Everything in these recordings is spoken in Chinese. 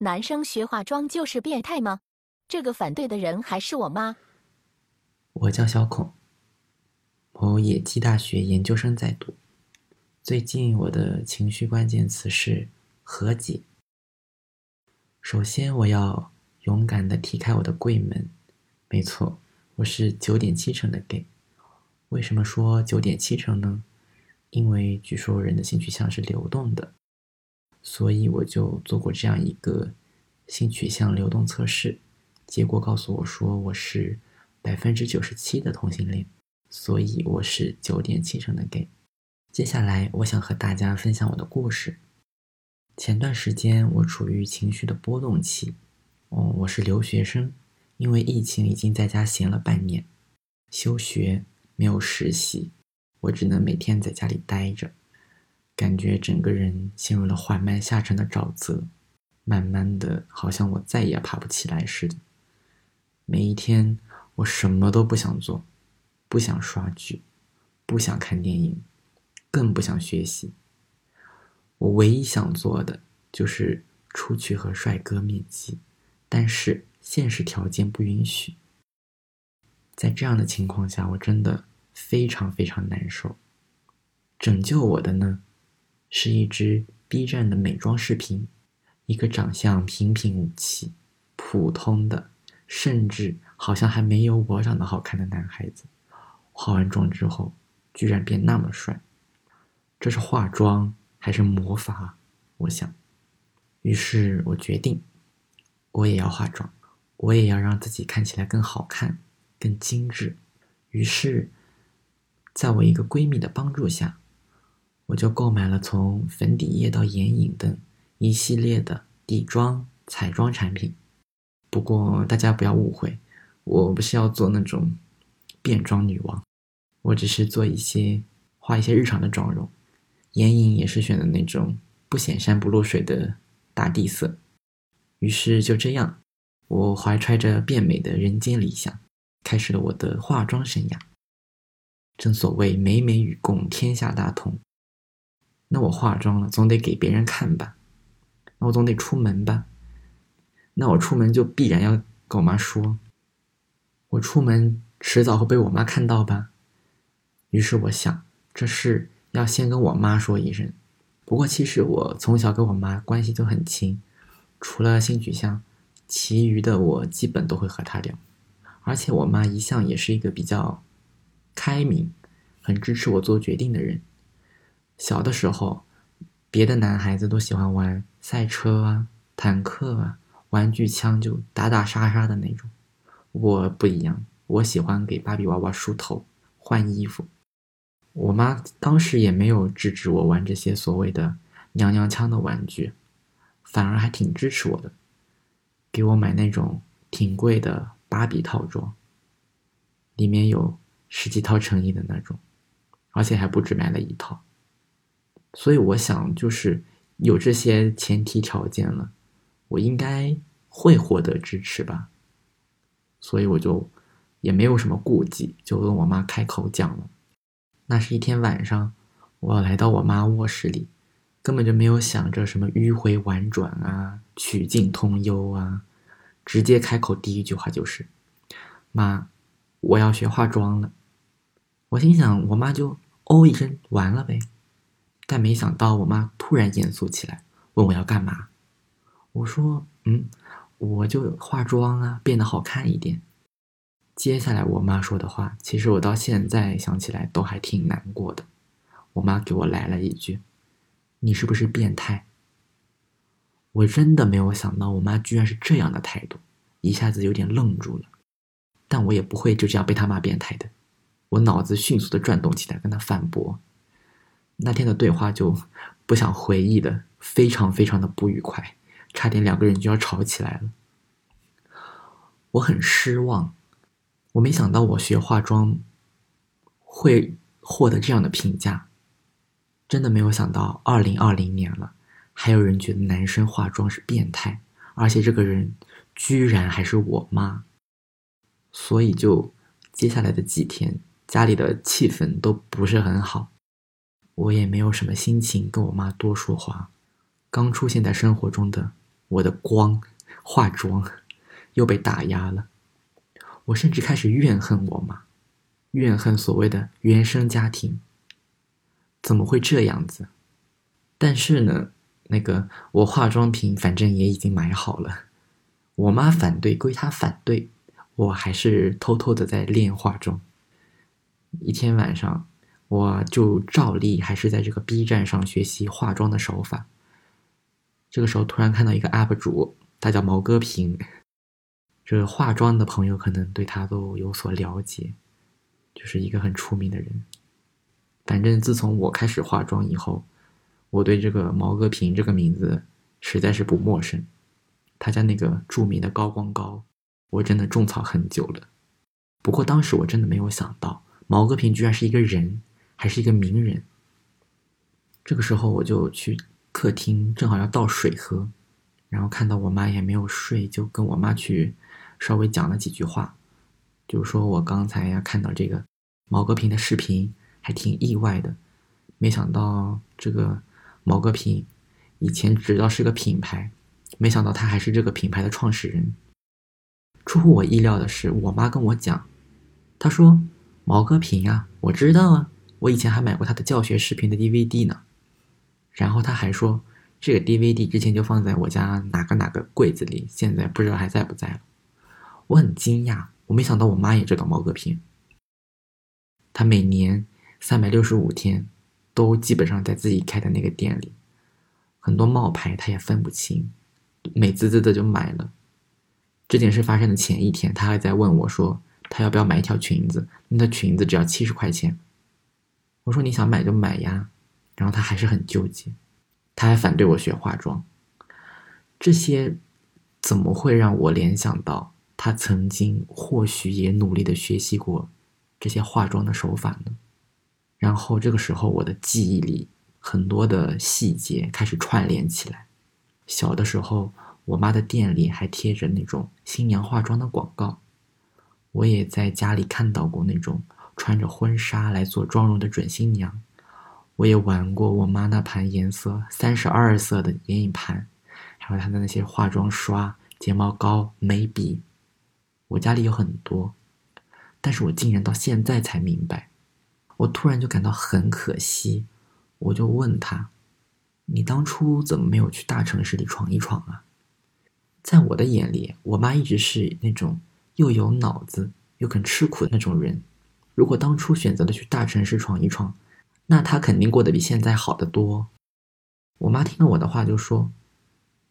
男生学化妆就是变态吗？这个反对的人还是我妈。我叫小孔，某野鸡大学研究生在读。最近我的情绪关键词是和解。首先，我要勇敢的踢开我的柜门。没错，我是九点七成的 gay。为什么说九点七成呢？因为据说人的性取向是流动的。所以我就做过这样一个性取向流动测试，结果告诉我说我是百分之九十七的同性恋，所以我是九点七成的 gay。接下来我想和大家分享我的故事。前段时间我处于情绪的波动期，哦，我是留学生，因为疫情已经在家闲了半年，休学没有实习，我只能每天在家里待着。感觉整个人陷入了缓慢下沉的沼泽，慢慢的，好像我再也爬不起来似的。每一天，我什么都不想做，不想刷剧，不想看电影，更不想学习。我唯一想做的就是出去和帅哥面基，但是现实条件不允许。在这样的情况下，我真的非常非常难受。拯救我的呢？是一支 B 站的美妆视频，一个长相平平无奇、普通的，甚至好像还没有我长得好看的男孩子，化完妆之后居然变那么帅，这是化妆还是魔法？我想，于是我决定，我也要化妆，我也要让自己看起来更好看、更精致。于是，在我一个闺蜜的帮助下。我就购买了从粉底液到眼影等一系列的底妆、彩妆产品。不过大家不要误会，我不是要做那种变装女王，我只是做一些画一些日常的妆容。眼影也是选的那种不显山不露水的大地色。于是就这样，我怀揣着变美的人间理想，开始了我的化妆生涯。正所谓美美与共，天下大同。那我化妆了，总得给别人看吧？那我总得出门吧？那我出门就必然要跟我妈说，我出门迟早会被我妈看到吧？于是我想，这事要先跟我妈说一声。不过其实我从小跟我妈关系就很亲，除了性取向，其余的我基本都会和她聊。而且我妈一向也是一个比较开明、很支持我做决定的人。小的时候，别的男孩子都喜欢玩赛车啊、坦克啊、玩具枪，就打打杀杀的那种。我不一样，我喜欢给芭比娃娃梳头、换衣服。我妈当时也没有制止我玩这些所谓的娘娘腔的玩具，反而还挺支持我的，给我买那种挺贵的芭比套装，里面有十几套成衣的那种，而且还不止买了一套。所以我想，就是有这些前提条件了，我应该会获得支持吧。所以我就也没有什么顾忌，就跟我妈开口讲了。那是一天晚上，我来到我妈卧室里，根本就没有想着什么迂回婉转啊、曲径通幽啊，直接开口第一句话就是：“妈，我要学化妆了。”我心想，我妈就哦一声，完了呗。但没想到，我妈突然严肃起来，问我要干嘛。我说：“嗯，我就化妆啊，变得好看一点。”接下来我妈说的话，其实我到现在想起来都还挺难过的。我妈给我来了一句：“你是不是变态？”我真的没有想到，我妈居然是这样的态度，一下子有点愣住了。但我也不会就这样被她骂变态的。我脑子迅速的转动起来，跟她反驳。那天的对话就不想回忆的，非常非常的不愉快，差点两个人就要吵起来了。我很失望，我没想到我学化妆会获得这样的评价，真的没有想到，二零二零年了，还有人觉得男生化妆是变态，而且这个人居然还是我妈。所以就接下来的几天，家里的气氛都不是很好。我也没有什么心情跟我妈多说话，刚出现在生活中的我的光化妆又被打压了。我甚至开始怨恨我妈，怨恨所谓的原生家庭，怎么会这样子？但是呢，那个我化妆品反正也已经买好了，我妈反对归她反对，我还是偷偷的在练化妆。一天晚上，我就照例还是在这个 B 站上学习化妆的手法。这个时候突然看到一个 UP 主，他叫毛戈平。这化妆的朋友可能对他都有所了解，就是一个很出名的人。反正自从我开始化妆以后，我对这个毛戈平这个名字实在是不陌生。他家那个著名的高光膏，我真的种草很久了。不过当时我真的没有想到，毛戈平居然是一个人，还是一个名人。这个时候我就去客厅，正好要倒水喝，然后看到我妈也没有睡，就跟我妈去。稍微讲了几句话，就是说我刚才呀看到这个毛戈平的视频，还挺意外的。没想到这个毛戈平以前只知道是个品牌，没想到他还是这个品牌的创始人。出乎我意料的是，我妈跟我讲，她说毛戈平啊，我知道啊，我以前还买过他的教学视频的 DVD 呢。然后他还说，这个 DVD 之前就放在我家哪个哪个柜子里，现在不知道还在不在了。我很惊讶，我没想到我妈也知道毛戈平。她每年三百六十五天，都基本上在自己开的那个店里，很多冒牌她也分不清，美滋滋的就买了。这件事发生的前一天，她还在问我说，她要不要买一条裙子？那裙子只要七十块钱。我说你想买就买呀，然后她还是很纠结，她还反对我学化妆。这些怎么会让我联想到？他曾经或许也努力的学习过这些化妆的手法呢，然后这个时候我的记忆里很多的细节开始串联起来。小的时候，我妈的店里还贴着那种新娘化妆的广告，我也在家里看到过那种穿着婚纱来做妆容的准新娘，我也玩过我妈那盘颜色三十二色的眼影盘，还有她的那些化妆刷、睫毛膏、眉笔。我家里有很多，但是我竟然到现在才明白，我突然就感到很可惜，我就问他：“你当初怎么没有去大城市里闯一闯啊？”在我的眼里，我妈一直是那种又有脑子又肯吃苦的那种人。如果当初选择了去大城市闯一闯，那他肯定过得比现在好得多。我妈听了我的话就说：“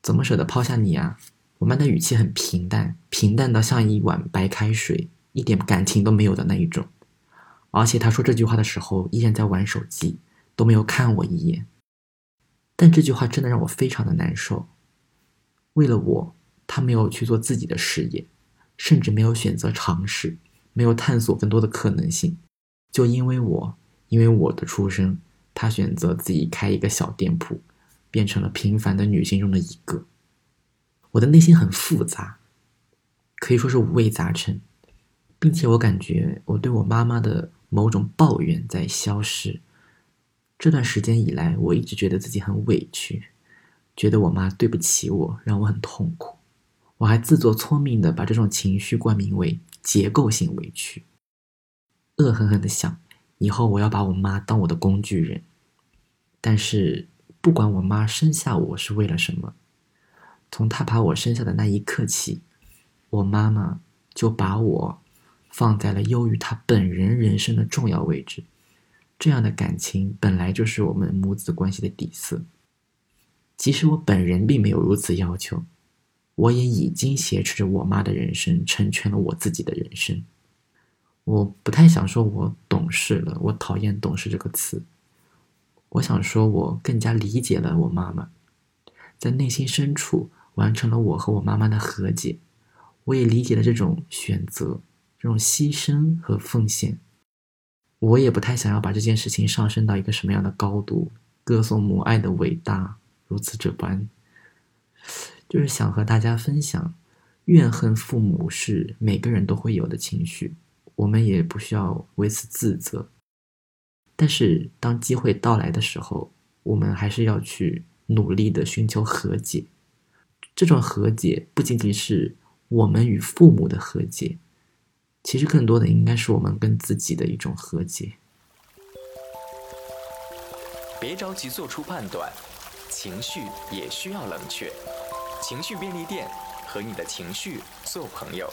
怎么舍得抛下你啊？”我妈的语气很平淡，平淡到像一碗白开水，一点感情都没有的那一种。而且她说这句话的时候，依然在玩手机，都没有看我一眼。但这句话真的让我非常的难受。为了我，她没有去做自己的事业，甚至没有选择尝试，没有探索更多的可能性。就因为我，因为我的出生，她选择自己开一个小店铺，变成了平凡的女性中的一个。我的内心很复杂，可以说是五味杂陈，并且我感觉我对我妈妈的某种抱怨在消失。这段时间以来，我一直觉得自己很委屈，觉得我妈对不起我，让我很痛苦。我还自作聪明的把这种情绪冠名为结构性委屈，恶狠狠的想，以后我要把我妈当我的工具人。但是，不管我妈生下我是为了什么。从她把我生下的那一刻起，我妈妈就把我放在了优于她本人人生的重要位置。这样的感情本来就是我们母子关系的底色。即使我本人并没有如此要求，我也已经挟持着我妈的人生，成全了我自己的人生。我不太想说我懂事了，我讨厌“懂事”这个词。我想说，我更加理解了我妈妈，在内心深处。完成了我和我妈妈的和解，我也理解了这种选择、这种牺牲和奉献。我也不太想要把这件事情上升到一个什么样的高度，歌颂母爱的伟大，如此这般。就是想和大家分享怨恨父母是每个人都会有的情绪我们也不需要为此自责。但是当机会到来的时候我们还是要去努力的寻求和解。这种和解不仅仅是我们与父母的和解其实更多的应该是我们跟自己的一种和解。别着急做出判断情绪也需要冷却。情绪便利店和你的情绪做朋友。